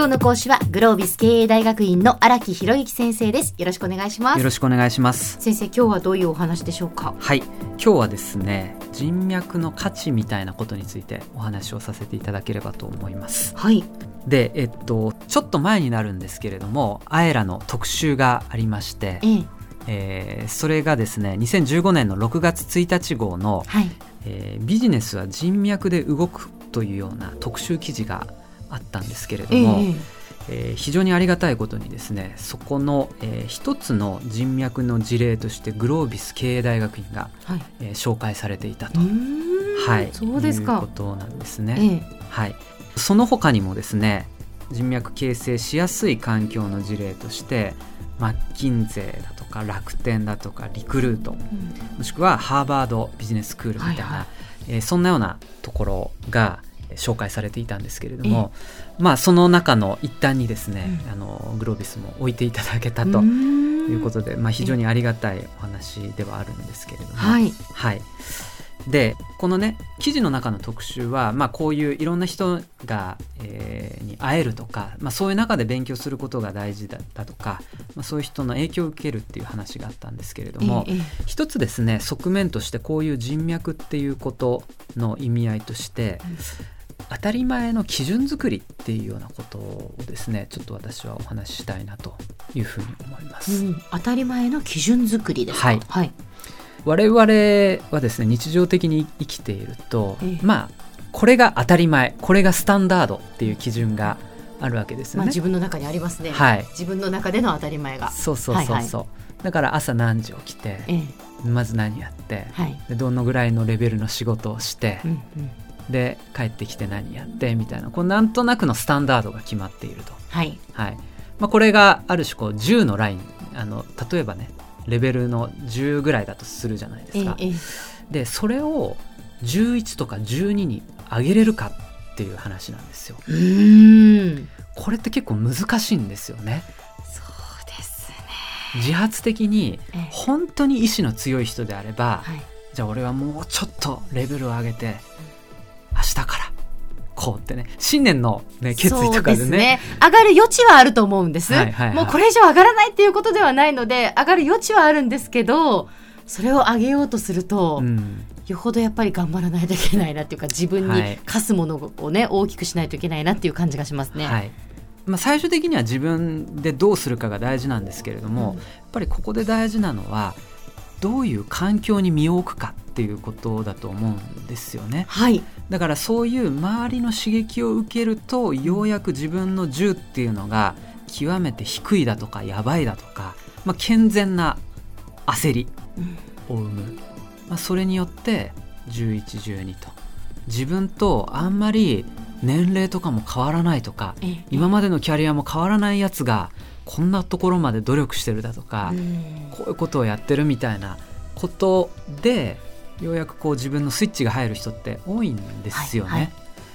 今日の講師はグロービス経営大学院の荒木博之先生です。よろしくお願いします。よろしくお願いします。先生今日はどういうお話でしょうか？はい。今日はですね人脈の価値みたいなことについてお話をさせていただければと思います。はい。でえっとちょっと前になるんですけれどもアエラの特集がありましてええ。えーそれがですね2015年の6月1日号の、はい。えービジネスは人脈で動く」というような特集記事があったんですけれどええ。も、えー非常にありがたいことにですねそこの、えー一つの人脈の事例としてグロービス経営大学院が、はい。えー紹介されていたうと、はい、そうですか。いうことなんですね。ええ。はい、その他にもですね人脈形成しやすい環境の事例としてマッキンゼーだとか楽天だとかリクルートうん。もしくはハーバードビジネススクールみたいな、はいはい。えーそんなようなところがえー紹介されていたんですけれども、まあその中の一端にですね、うん。あのグロービスも置いていただけたということで、まあ、非常にありがたいお話ではあるんですけれども、はい。はい、でこのね記事の中の特集は、まあ、こういういろんな人が、えーに会えるとか、まあ、そういう中で勉強することが大事だだとか、まあ、そういう人の影響を受けるっていう話があったんですけれども、えええ一つですね側面としてこういう人脈っていうことの意味合いとして、当たり前の基準作りっていうようなことをですねちょっと私はお話ししたいなというふうに思います。うん当たり前の基準作りですか？はい。はい。我々はですね日常的に生きていると、ええ。まあこれが当たり前これがスタンダードっていう基準があるわけですよまあ、ね。自分の中にありますね、はい。自分の中での当たり前が。そうそうそうそう、だから朝何時起きてええ。まず何やってはい。でどのぐらいのレベルの仕事をして、うんうんで帰ってきて何やってみたいなこうなんとなくのスタンダードが決まっていると、はい。はい。まあ、これがある種こう10のライン。あの例えばねレベルの10ぐらいだとするじゃないですか。ええええ。でそれを11とか12に上げれるかっていう話なんですよ。うーん。これって結構難しいんですよね。そうですね。自発的にええ。本当に意志の強い人であれば、はい。じゃあ俺はもうちょっとレベルを上げて明日から。こうってね。新年の、ね、決意とかでね。す上がる余地はあると思うんです、はいはいはい。もうこれ以上上がらないっていうことではないので上がる余地はあるんですけどそれを上げようとすると、うん、よほどやっぱり頑張らないといけないなっていうか自分にはい。課すものをね大きくしないといけないなっていう感じがしますね。はい。まあ、最終的には自分でどうするかが大事なんですけれども、うん。やっぱりここで大事なのはどういう環境に身を置くかっていうことだと思うんですよね。はい、だからそういう周りの刺激を受けるとようやく自分の銃っていうのが極めて低いだとかやばいだとか、まあ、健全な焦り。うん。を生む、まあ、それによって1112と。自分とあんまり年齢とかも変わらないとかええ。今までのキャリアも変わらないやつがこんなところまで努力してるだとか、うん。こういうことをやってるみたいなことでようやくこう自分のスイッチが入る人って多いんですよね。はいはい。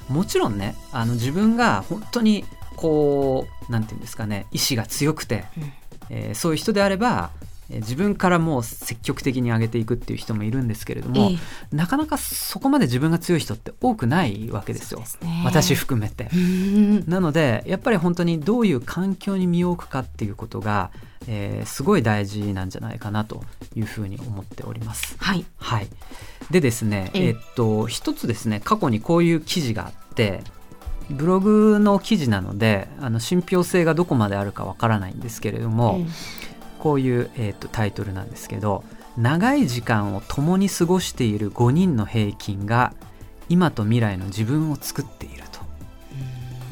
もちろんねあの自分が本当にこうなんていうんですかね意志が強くて、うん。えーそういう人であればえー自分からもう積極的に上げていくっていう人もいるんですけれども、ええ。なかなかそこまで自分が強い人って多くないわけですよ、ね。私含めて。うん。なのでやっぱり本当にどういう環境に身を置くかっていうことが、えーすごい大事なんじゃないかなというふうに思っております。はい、はい、でですね、ええ。えっと一つですね過去にこういう記事があってブログの記事なのであの信憑性がどこまであるかわからないんですけれども、えこういう、えっとタイトルなんですけど「長い時間を共に過ごしている5人の平均が今と未来の自分を作っている」と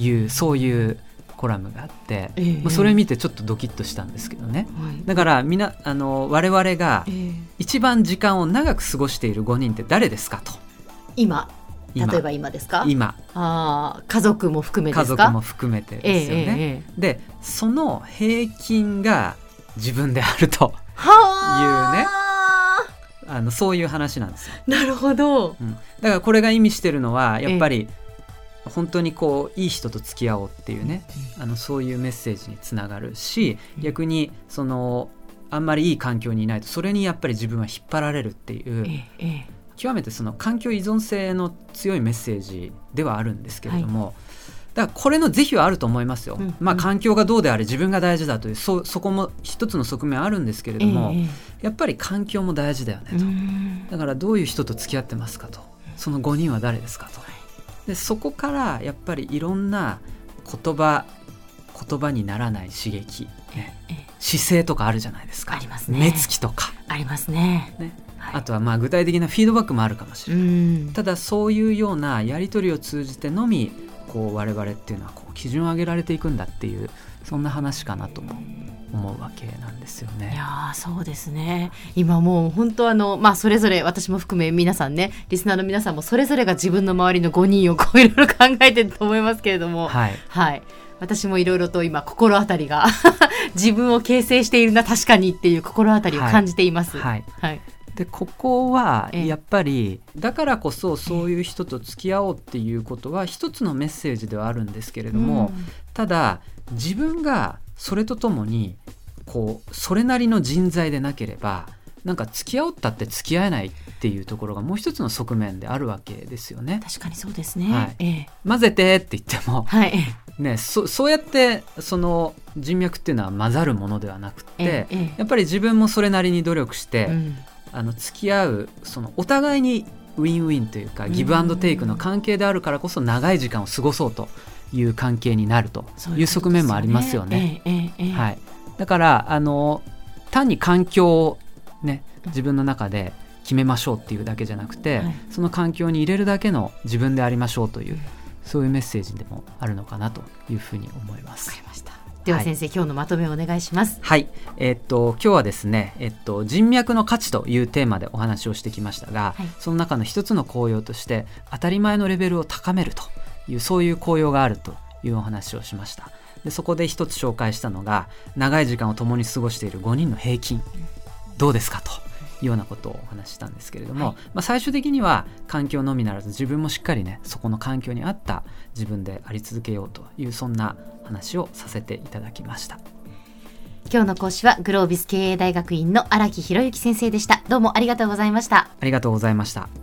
いうそういうコラムがあって、ええ。まあそれ見てちょっとドキッとしたんですけどね。えはい。だからみなあの我々がええ。一番時間を長く過ごしている5人って誰ですかと。今。今。例えば今ですか？今。あー家族も含め家ですか？族も含めてですよね。ええええええ。でその平均が自分であるとはあいうね。あ。のそういう話なんですよ、なるほど。うん、だからこれが意味してるのはやっぱり本当にこういい人と付き合おうっていうねあのそういうメッセージにつながるしうん。逆にそのあんまりいい環境にいないとそれにやっぱり自分は引っ張られるっていう極めてその環境依存性の強いメッセージではあるんですけれども、だからこれの是非はあると思いますよ、うんまあ環境がどうであれ自分が大事だというそそこも一つの側面あるんですけれども、ええやっぱり環境も大事だよねと、うん。だからどういう人と付き合ってますかと。その5人は誰ですかと。でそこからやっぱりいろんな言葉言葉にならない刺激、ね、ええ。姿勢とかあるじゃないですか。ありますね。目つきとか、ありますね。ね。はい。あとはまあ具体的なフィードバックもあるかもしれうない、ん。ただそういうようなやり取りを通じてのみこう我々っていうのはこう基準を上げられていくんだっていうそんな話かなとも思うわけなんですよいね。やーそうですね。今もう本当あのまあそれぞれ私も含め皆さんねリスナーの皆さんもそれぞれが自分の周りの5人をこういろいろ考えてると思いますけれども。はい、はい。私もいろいろと今心当たりが 自分を形成しているな確かにっていう心当たりを感じています。はい、はいでここはええ。やっぱりだからこそそういう人と付き合おうっていうことは一つのメッセージではあるんですけれども、ただ自分がそれとともにこうそれなりの人材でなければなんか付き合おうったって付き合えないっていうところがもう一つの側面であるわけですよね。確かにそうですね。はい。ええ。混ぜてって言っても、はい。ね、そそうやってその人脈っていうのは混ざるものではなくって、ええええ。やっぱり自分もそれなりに努力して、うんあの付き合うそのお互いにウィンウィンというかうん。ギブアンドテイクの関係であるからこそ長い時間を過ごそうという関係になるという側面もありますよね。はい、だからあの単に環境をね自分の中で決めましょうっていうだけじゃなくて、はい。その環境に入れるだけの自分でありましょうというそういうメッセージでもあるのかなというふうに思います。わか。りました。でははい先生、今日のまとめをお願いします。はい、えっと今日はですね、えっと人脈の価値というテーマでお話をしてきましたが、はいその中の一つの効用として当たり前のレベルを高めるというそういう効用があるというお話をしました。でそこで一つ紹介したのが長い時間を共に過ごしている5人の平均どうですかとようなことをお話ししたんですけれども、はいまあ、最終的には環境のみならず自分もしっかりねそこの環境に合った自分であり続けようというそんな話をさせていただきました。今日の講師はグロービス経営大学院の荒木博之先生でした。どうもありがとうございました。ありがとうございました。